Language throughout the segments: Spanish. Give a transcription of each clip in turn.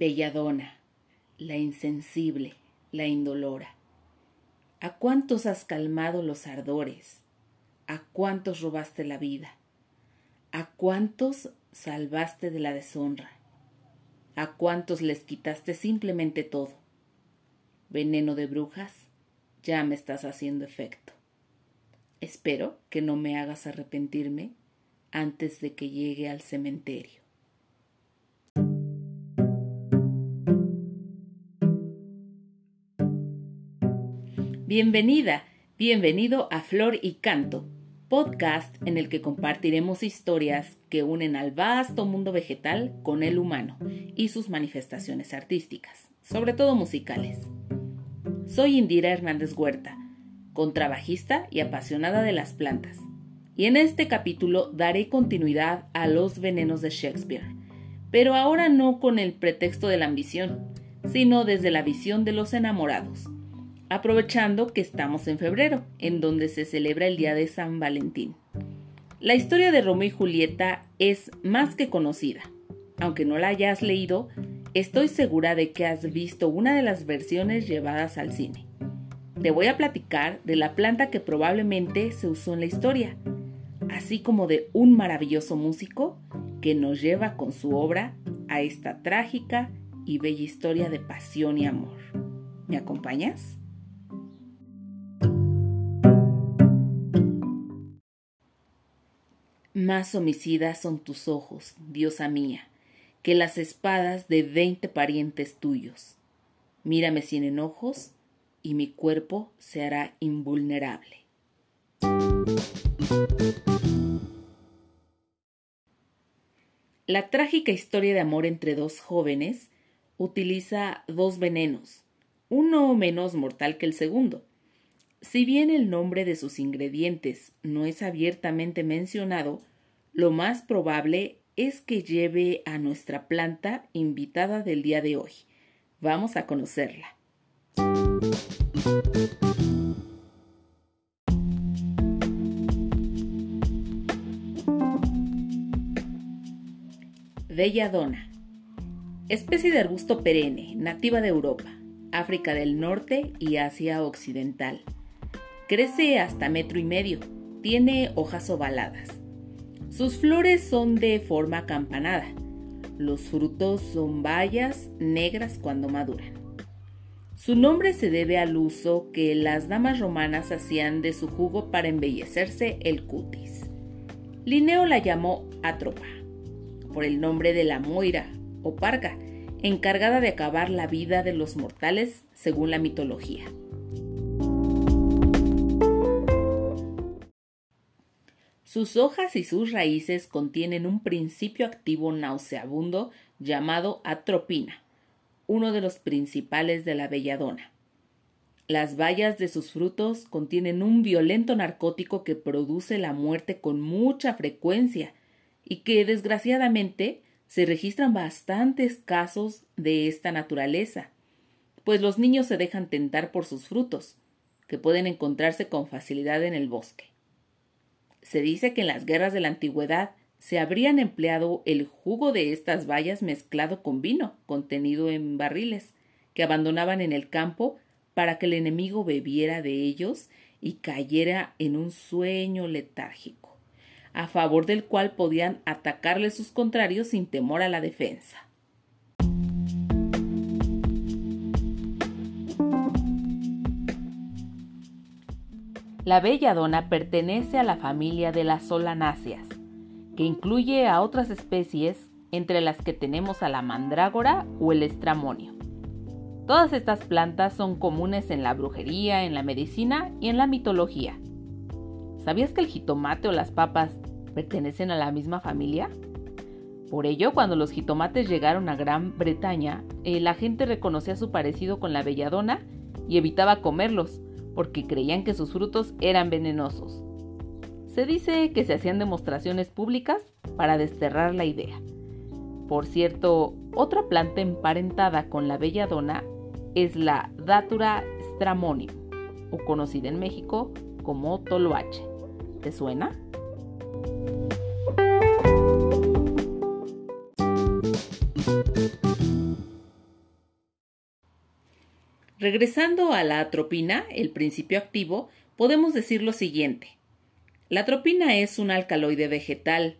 Belladona, la insensible, la indolora. ¿A cuántos has calmado los ardores? ¿A cuántos robaste la vida? ¿A cuántos salvaste de la deshonra? ¿A cuántos les quitaste simplemente todo? Veneno de brujas, ya me estás haciendo efecto. Espero que no me hagas arrepentirme antes de que llegue al cementerio. Bienvenida, bienvenido a Flor y Canto, podcast en el que compartiremos historias que unen al vasto mundo vegetal con el humano y sus manifestaciones artísticas, sobre todo musicales. Soy Indira Hernández Huerta, contrabajista y apasionada de las plantas, y en este capítulo daré continuidad a los venenos de Shakespeare, pero ahora no con el pretexto de la ambición, sino desde la visión de los enamorados aprovechando que estamos en febrero, en donde se celebra el Día de San Valentín. La historia de Romeo y Julieta es más que conocida. Aunque no la hayas leído, estoy segura de que has visto una de las versiones llevadas al cine. Te voy a platicar de la planta que probablemente se usó en la historia, así como de un maravilloso músico que nos lleva con su obra a esta trágica y bella historia de pasión y amor. ¿Me acompañas? Más homicidas son tus ojos, diosa mía, que las espadas de veinte parientes tuyos. Mírame sin enojos, y mi cuerpo se hará invulnerable. La trágica historia de amor entre dos jóvenes utiliza dos venenos, uno menos mortal que el segundo. Si bien el nombre de sus ingredientes no es abiertamente mencionado, lo más probable es que lleve a nuestra planta invitada del día de hoy. Vamos a conocerla. Belladona. Especie de arbusto perenne, nativa de Europa, África del Norte y Asia Occidental. Crece hasta metro y medio. Tiene hojas ovaladas. Sus flores son de forma acampanada. Los frutos son bayas negras cuando maduran. Su nombre se debe al uso que las damas romanas hacían de su jugo para embellecerse el cutis. Linneo la llamó Atropa, por el nombre de la Moira o Parga, encargada de acabar la vida de los mortales según la mitología. Sus hojas y sus raíces contienen un principio activo nauseabundo llamado atropina, uno de los principales de la belladona. Las bayas de sus frutos contienen un violento narcótico que produce la muerte con mucha frecuencia y que desgraciadamente se registran bastantes casos de esta naturaleza, pues los niños se dejan tentar por sus frutos, que pueden encontrarse con facilidad en el bosque. Se dice que en las guerras de la antigüedad se habrían empleado el jugo de estas bayas mezclado con vino contenido en barriles que abandonaban en el campo para que el enemigo bebiera de ellos y cayera en un sueño letárgico, a favor del cual podían atacarle sus contrarios sin temor a la defensa. La belladona pertenece a la familia de las solanáceas, que incluye a otras especies entre las que tenemos a la mandrágora o el estramonio. Todas estas plantas son comunes en la brujería, en la medicina y en la mitología. ¿Sabías que el jitomate o las papas pertenecen a la misma familia? Por ello, cuando los jitomates llegaron a Gran Bretaña, eh, la gente reconocía su parecido con la belladona y evitaba comerlos, porque creían que sus frutos eran venenosos. Se dice que se hacían demostraciones públicas para desterrar la idea. Por cierto, otra planta emparentada con la belladona es la Datura stramonium, o conocida en México como toloache. ¿Te suena? Regresando a la atropina, el principio activo, podemos decir lo siguiente. La atropina es un alcaloide vegetal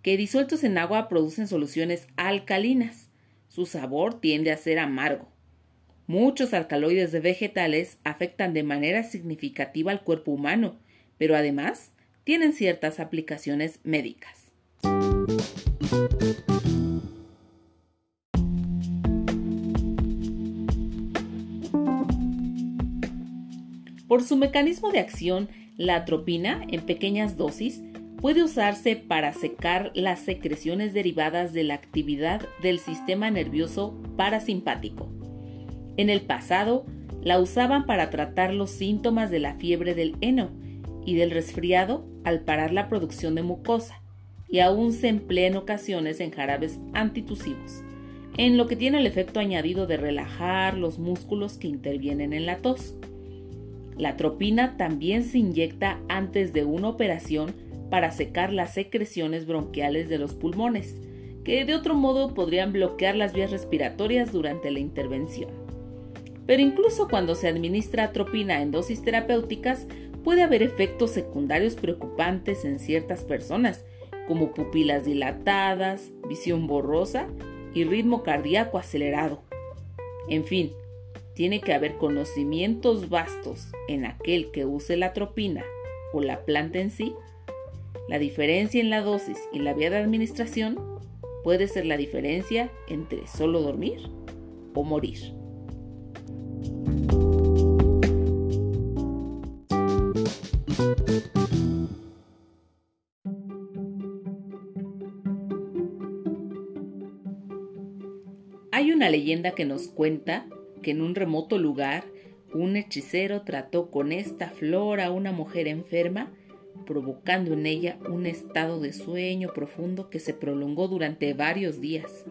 que disueltos en agua producen soluciones alcalinas. Su sabor tiende a ser amargo. Muchos alcaloides de vegetales afectan de manera significativa al cuerpo humano, pero además tienen ciertas aplicaciones médicas. Por su mecanismo de acción, la atropina, en pequeñas dosis, puede usarse para secar las secreciones derivadas de la actividad del sistema nervioso parasimpático. En el pasado, la usaban para tratar los síntomas de la fiebre del heno y del resfriado al parar la producción de mucosa, y aún se emplea en ocasiones en jarabes antitusivos, en lo que tiene el efecto añadido de relajar los músculos que intervienen en la tos. La atropina también se inyecta antes de una operación para secar las secreciones bronquiales de los pulmones, que de otro modo podrían bloquear las vías respiratorias durante la intervención. Pero incluso cuando se administra atropina en dosis terapéuticas, puede haber efectos secundarios preocupantes en ciertas personas, como pupilas dilatadas, visión borrosa y ritmo cardíaco acelerado. En fin, tiene que haber conocimientos vastos en aquel que use la atropina o la planta en sí. La diferencia en la dosis y la vía de administración puede ser la diferencia entre solo dormir o morir. Hay una leyenda que nos cuenta que en un remoto lugar un hechicero trató con esta flor a una mujer enferma, provocando en ella un estado de sueño profundo que se prolongó durante varios días.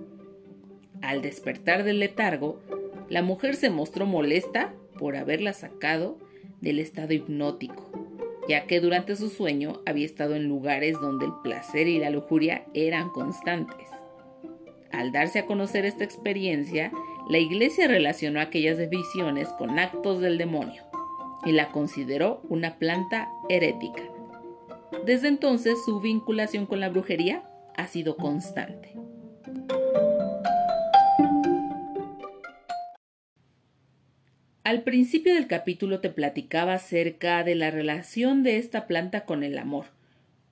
Al despertar del letargo, la mujer se mostró molesta por haberla sacado del estado hipnótico, ya que durante su sueño había estado en lugares donde el placer y la lujuria eran constantes. Al darse a conocer esta experiencia, la iglesia relacionó aquellas visiones con actos del demonio y la consideró una planta herética. Desde entonces su vinculación con la brujería ha sido constante. Al principio del capítulo te platicaba acerca de la relación de esta planta con el amor,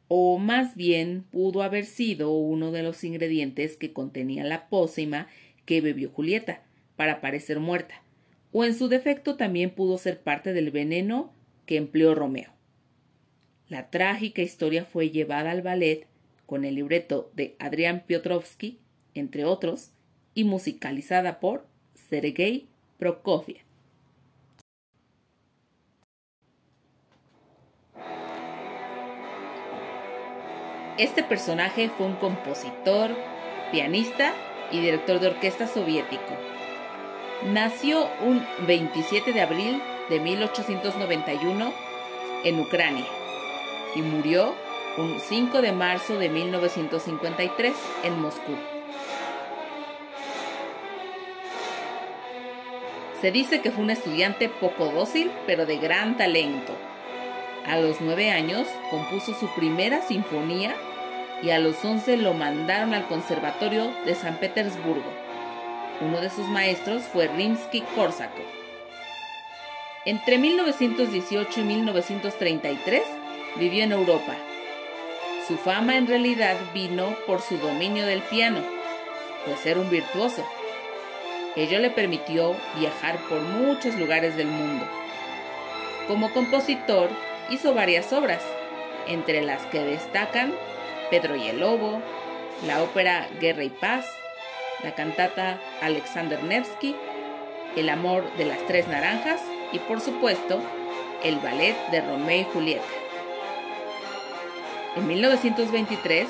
o más bien pudo haber sido uno de los ingredientes que contenía la pócima que bebió Julieta para parecer muerta, o en su defecto también pudo ser parte del veneno que empleó Romeo. La trágica historia fue llevada al ballet con el libreto de Adrián Piotrowski, entre otros, y musicalizada por Sergei Prokofiev. Este personaje fue un compositor, pianista y director de orquesta soviético. Nació un 27 de abril de 1891 en Ucrania y murió un 5 de marzo de 1953 en Moscú. Se dice que fue un estudiante poco dócil, pero de gran talento. A los nueve años compuso su primera sinfonía y a los once lo mandaron al Conservatorio de San Petersburgo. Uno de sus maestros fue Rimsky-Korsakov. Entre 1918 y 1933 vivió en Europa. Su fama en realidad vino por su dominio del piano, pues era un virtuoso. Ello le permitió viajar por muchos lugares del mundo. Como compositor, hizo varias obras, entre las que destacan Pedro y el Lobo, la ópera Guerra y Paz, la cantata Alexander Nevsky, El amor de las tres naranjas y por supuesto el ballet de Romeo y Julieta. En 1923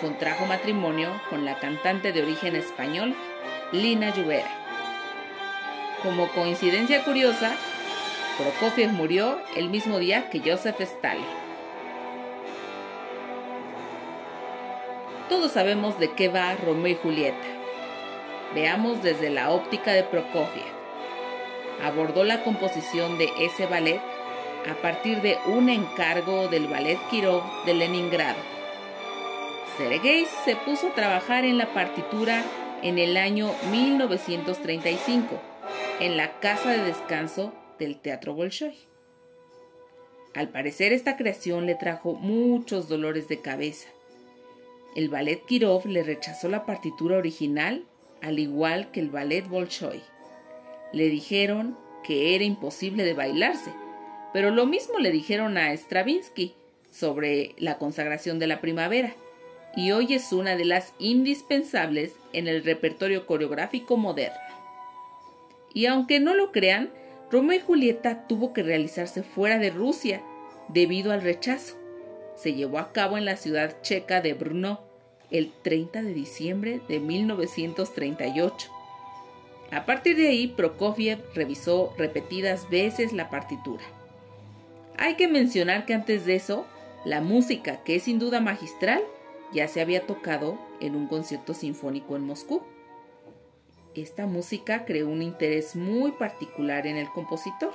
contrajo matrimonio con la cantante de origen español Lina Lluvera. Como coincidencia curiosa, Prokofiev murió el mismo día que Joseph Stalin. Todos sabemos de qué va Romeo y Julieta. Veamos desde la óptica de Prokofiev. abordó la composición de ese ballet a partir de un encargo del Ballet Kirov de Leningrado. Sergei se puso a trabajar en la partitura en el año 1935 en la casa de descanso del Teatro Bolshoi. Al parecer esta creación le trajo muchos dolores de cabeza. El ballet Kirov le rechazó la partitura original, al igual que el ballet Bolshoi. Le dijeron que era imposible de bailarse, pero lo mismo le dijeron a Stravinsky sobre la consagración de la primavera, y hoy es una de las indispensables en el repertorio coreográfico moderno. Y aunque no lo crean, Romeo y Julieta tuvo que realizarse fuera de Rusia debido al rechazo. Se llevó a cabo en la ciudad checa de Brno el 30 de diciembre de 1938. A partir de ahí, Prokofiev revisó repetidas veces la partitura. Hay que mencionar que antes de eso, la música, que es sin duda magistral, ya se había tocado en un concierto sinfónico en Moscú. Esta música creó un interés muy particular en el compositor,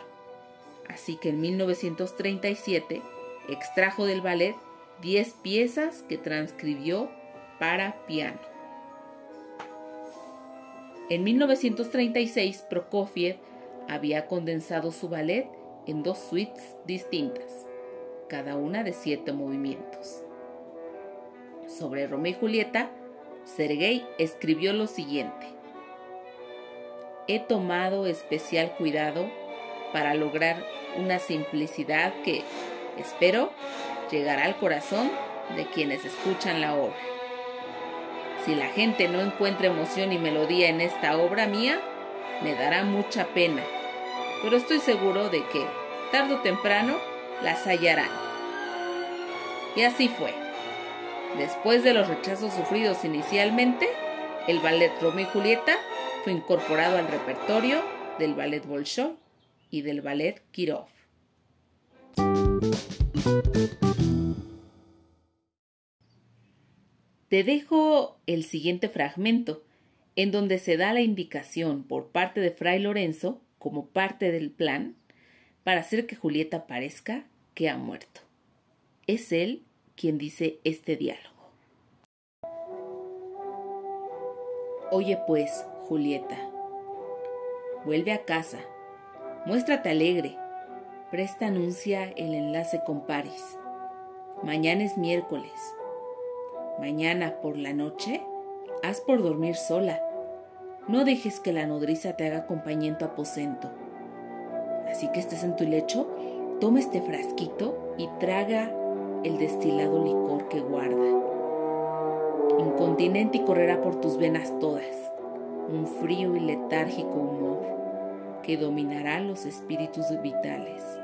así que en 1937 extrajo del ballet 10 piezas que transcribió para piano. En 1936 Prokofiev había condensado su ballet en dos suites distintas, cada una de siete movimientos. Sobre Romeo y Julieta, Sergei escribió lo siguiente he tomado especial cuidado para lograr una simplicidad que, espero, llegará al corazón de quienes escuchan la obra. Si la gente no encuentra emoción y melodía en esta obra mía, me dará mucha pena, pero estoy seguro de que, tarde o temprano, las hallarán. Y así fue. Después de los rechazos sufridos inicialmente, el ballet Romeo y Julieta fue incorporado al repertorio del ballet Bolshoi y del ballet Kirov. Te dejo el siguiente fragmento, en donde se da la indicación por parte de Fray Lorenzo, como parte del plan, para hacer que Julieta parezca que ha muerto. Es él quien dice este diálogo. Oye pues, Julieta. Vuelve a casa. Muéstrate alegre. Presta anuncia el enlace con Paris. Mañana es miércoles. Mañana por la noche, haz por dormir sola. No dejes que la nodriza te haga compañía tu aposento. Así que estés en tu lecho, toma este frasquito y traga el destilado licor que guarda. Incontinente y correrá por tus venas todas un frío y letárgico humor que dominará los espíritus vitales.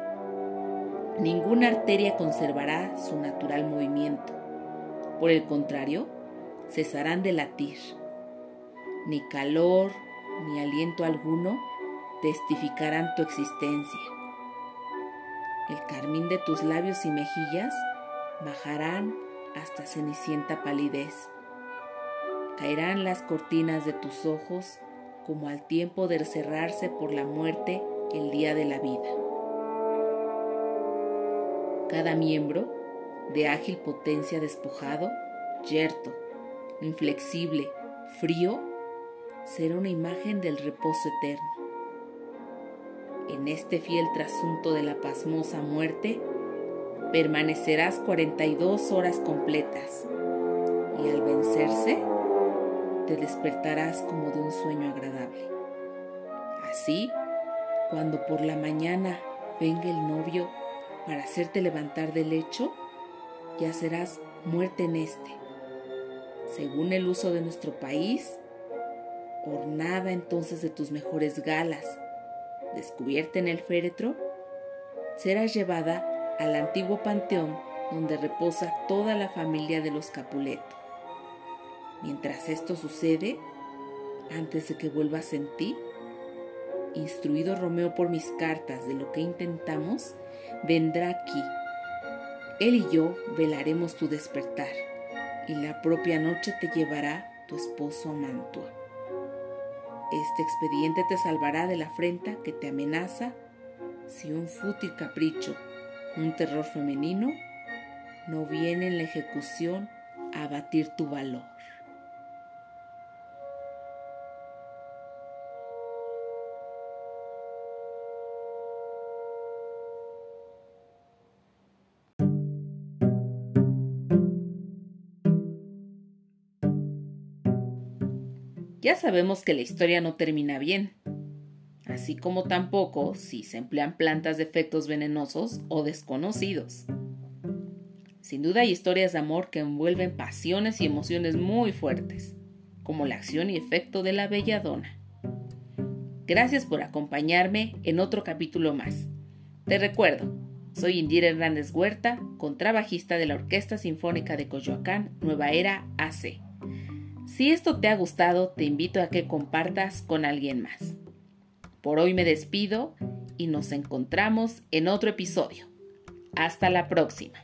Ninguna arteria conservará su natural movimiento. Por el contrario, cesarán de latir. Ni calor ni aliento alguno testificarán tu existencia. El carmín de tus labios y mejillas bajarán hasta cenicienta palidez caerán las cortinas de tus ojos como al tiempo de cerrarse por la muerte el día de la vida. Cada miembro, de ágil potencia despojado, yerto, inflexible, frío, será una imagen del reposo eterno. En este fiel trasunto de la pasmosa muerte, permanecerás 42 horas completas y al vencerse, te despertarás como de un sueño agradable. Así, cuando por la mañana venga el novio para hacerte levantar del lecho, ya serás muerte en este. Según el uso de nuestro país, ornada entonces de tus mejores galas, descubierta en el féretro, serás llevada al antiguo panteón donde reposa toda la familia de los Capuleto. Mientras esto sucede, antes de que vuelvas en ti, instruido Romeo por mis cartas de lo que intentamos, vendrá aquí. Él y yo velaremos tu despertar, y la propia noche te llevará tu esposo a Mantua. Este expediente te salvará de la afrenta que te amenaza si un fútil capricho, un terror femenino, no viene en la ejecución a abatir tu valor. Ya sabemos que la historia no termina bien, así como tampoco si se emplean plantas de efectos venenosos o desconocidos. Sin duda hay historias de amor que envuelven pasiones y emociones muy fuertes, como la acción y efecto de la belladona. Gracias por acompañarme en otro capítulo más. Te recuerdo, soy Indira Hernández Huerta, contrabajista de la Orquesta Sinfónica de Coyoacán, Nueva Era AC. Si esto te ha gustado, te invito a que compartas con alguien más. Por hoy me despido y nos encontramos en otro episodio. Hasta la próxima.